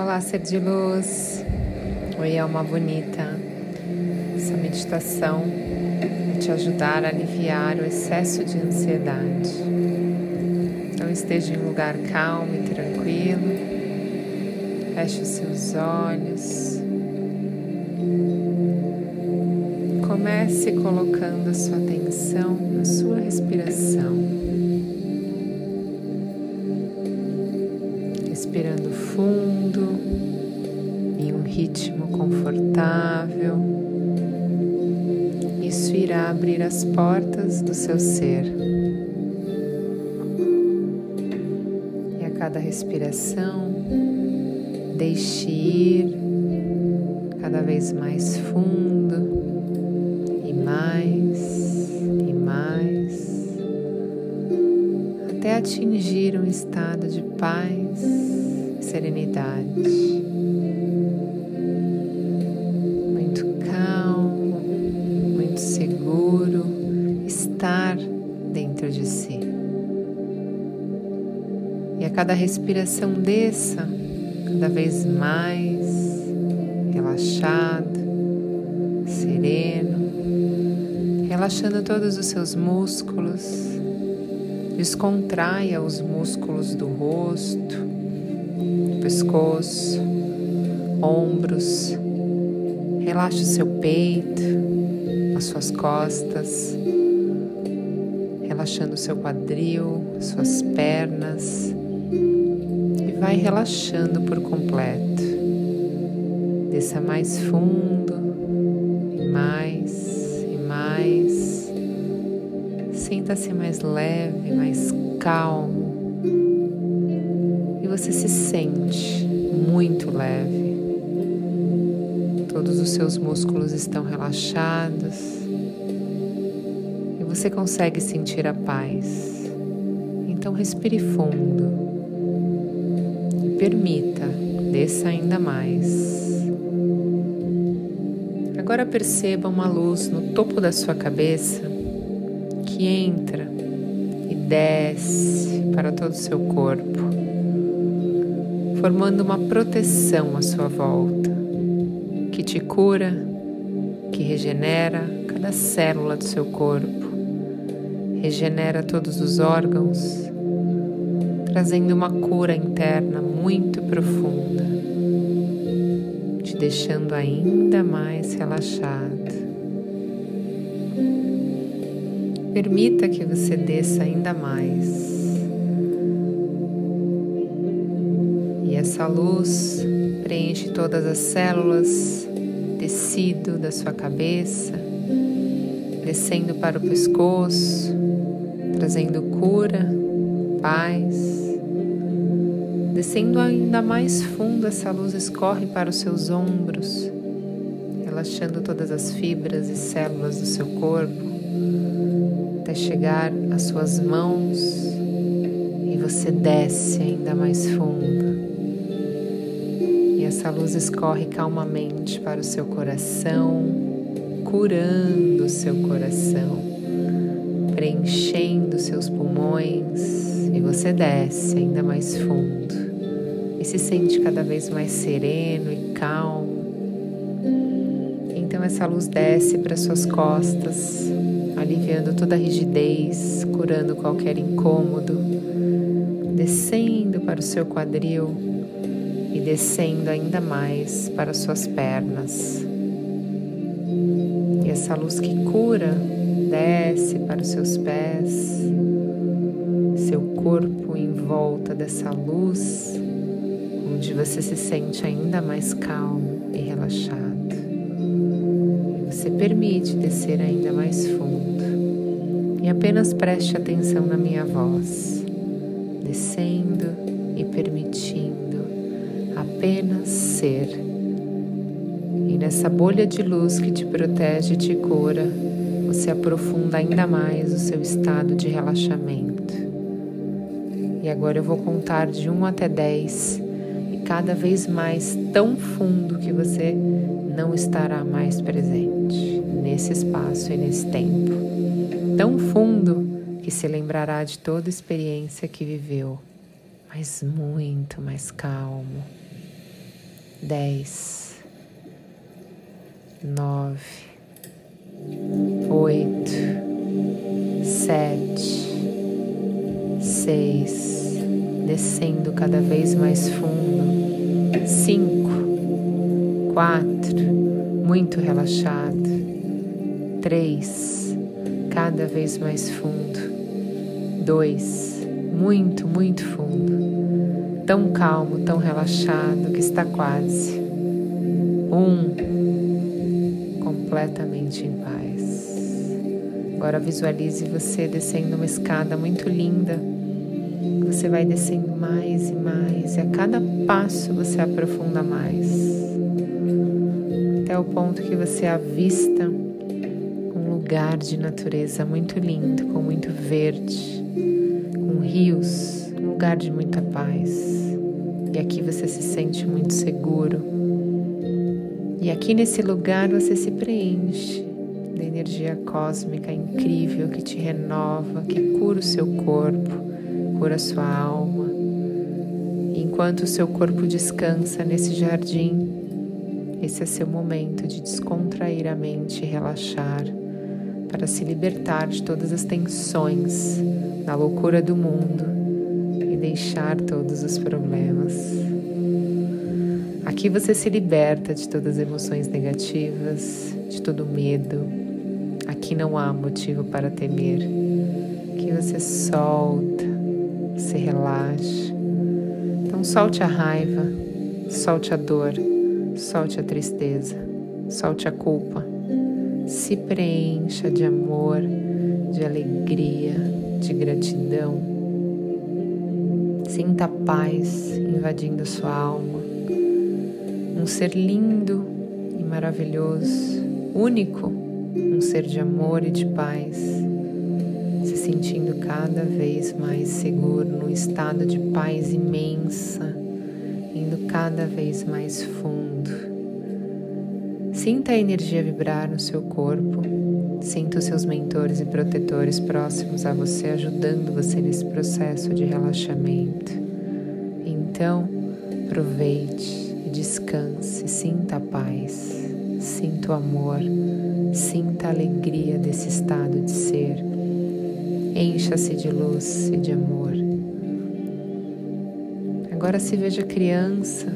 Olá, ser de luz. Oi, alma bonita. Essa meditação vai te ajudar a aliviar o excesso de ansiedade. Então, esteja em um lugar calmo e tranquilo. Feche os seus olhos. Comece colocando a sua atenção na sua respiração. Respirando fundo, em um ritmo confortável. Isso irá abrir as portas do seu ser. E a cada respiração, deixe ir cada vez mais fundo e mais e mais até atingir um estado de paz serenidade, muito calmo, muito seguro estar dentro de si. E a cada respiração desça cada vez mais relaxado, sereno, relaxando todos os seus músculos. Descontraia os músculos do rosto, pescoço, ombros. Relaxe o seu peito, as suas costas, relaxando o seu quadril, suas pernas e vai relaxando por completo. Desça mais fundo e mais e mais. Sinta-se mais leve, mais calmo você se sente muito leve. Todos os seus músculos estão relaxados e você consegue sentir a paz. Então respire fundo e permita, desça ainda mais. Agora perceba uma luz no topo da sua cabeça que entra e desce para todo o seu corpo formando uma proteção à sua volta, que te cura, que regenera cada célula do seu corpo, regenera todos os órgãos, trazendo uma cura interna muito profunda, te deixando ainda mais relaxado. Permita que você desça ainda mais essa luz preenche todas as células, tecido da sua cabeça, descendo para o pescoço, trazendo cura, paz. Descendo ainda mais fundo, essa luz escorre para os seus ombros, relaxando todas as fibras e células do seu corpo, até chegar às suas mãos e você desce ainda mais fundo essa luz escorre calmamente para o seu coração, curando o seu coração, preenchendo seus pulmões e você desce ainda mais fundo e se sente cada vez mais sereno e calmo. Então essa luz desce para suas costas, aliviando toda a rigidez, curando qualquer incômodo, descendo para o seu quadril e descendo ainda mais para suas pernas. E essa luz que cura desce para os seus pés, seu corpo em volta dessa luz, onde você se sente ainda mais calmo e relaxado. E você permite descer ainda mais fundo. E apenas preste atenção na minha voz, descendo e permitindo apenas ser. E nessa bolha de luz que te protege e te cura, você aprofunda ainda mais o seu estado de relaxamento. E agora eu vou contar de 1 até 10 e cada vez mais tão fundo que você não estará mais presente nesse espaço e nesse tempo. Tão fundo que se lembrará de toda experiência que viveu, mas muito mais calmo dez, nove, oito, sete, seis, descendo cada vez mais fundo, cinco, quatro, muito relaxado, três, cada vez mais fundo, dois, muito, muito fundo, tão calmo, tão relaxado que está quase, um, completamente em paz. Agora visualize você descendo uma escada muito linda. Você vai descendo mais e mais, e a cada passo você aprofunda mais, até o ponto que você avista um lugar de natureza muito lindo, com muito verde, com rios, lugar de muita paz. E aqui você se sente muito seguro. E aqui nesse lugar você se preenche da energia cósmica incrível que te renova, que cura o seu corpo, cura a sua alma. E enquanto o seu corpo descansa nesse jardim, esse é seu momento de descontrair a mente e relaxar, para se libertar de todas as tensões da loucura do mundo deixar todos os problemas. Aqui você se liberta de todas as emoções negativas, de todo medo, Aqui não há motivo para temer. Aqui você solta, se relaxa. Então solte a raiva, solte a dor, solte a tristeza, solte a culpa. Se preencha de amor, de alegria, de gratidão. Sinta a paz invadindo sua alma. Um ser lindo e maravilhoso, único um ser de amor e de paz, se sentindo cada vez mais seguro, num estado de paz imensa, indo cada vez mais fundo. Sinta a energia vibrar no seu corpo, sinta os seus mentores e protetores próximos a você, ajudando você nesse processo de relaxamento. Então, aproveite e descanse, sinta a paz, sinta o amor Sinta a alegria desse estado de ser. Encha-se de luz e de amor. Agora se veja criança,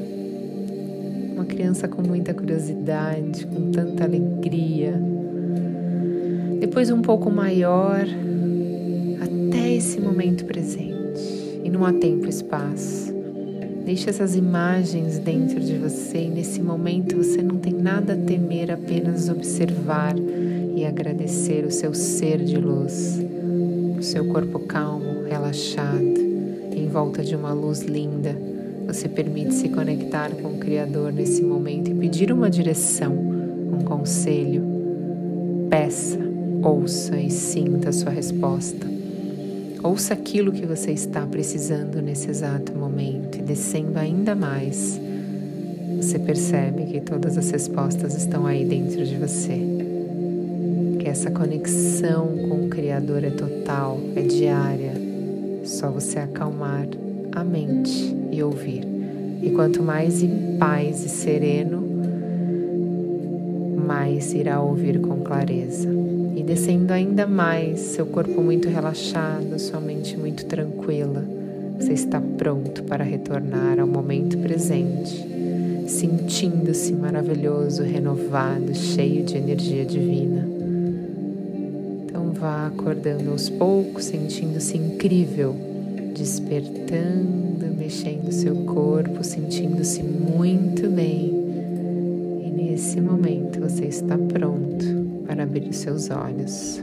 uma criança com muita curiosidade, com tanta alegria. Depois um pouco maior, até esse momento presente. E não há tempo e espaço. Deixe essas imagens dentro de você e nesse momento você não tem nada a temer, apenas observar e agradecer o seu ser de luz, o seu corpo calmo, relaxado, em volta de uma luz linda. Você permite se conectar com o Criador nesse momento e pedir uma direção, um conselho. Peça, ouça e sinta a sua resposta. Ouça aquilo que você está precisando nesse exato momento e descendo ainda mais, você percebe que todas as respostas estão aí dentro de você. Que essa conexão com o Criador é total, é diária. Só você acalmar a mente e ouvir. E quanto mais em paz e sereno, mais irá ouvir com clareza e descendo ainda mais, seu corpo muito relaxado, sua mente muito tranquila. Você está pronto para retornar ao momento presente, sentindo-se maravilhoso, renovado, cheio de energia divina. Então vá acordando aos poucos, sentindo-se incrível, despertando, mexendo seu corpo, sentindo-se muito bem. E nesse momento você está pronto para abrir seus olhos.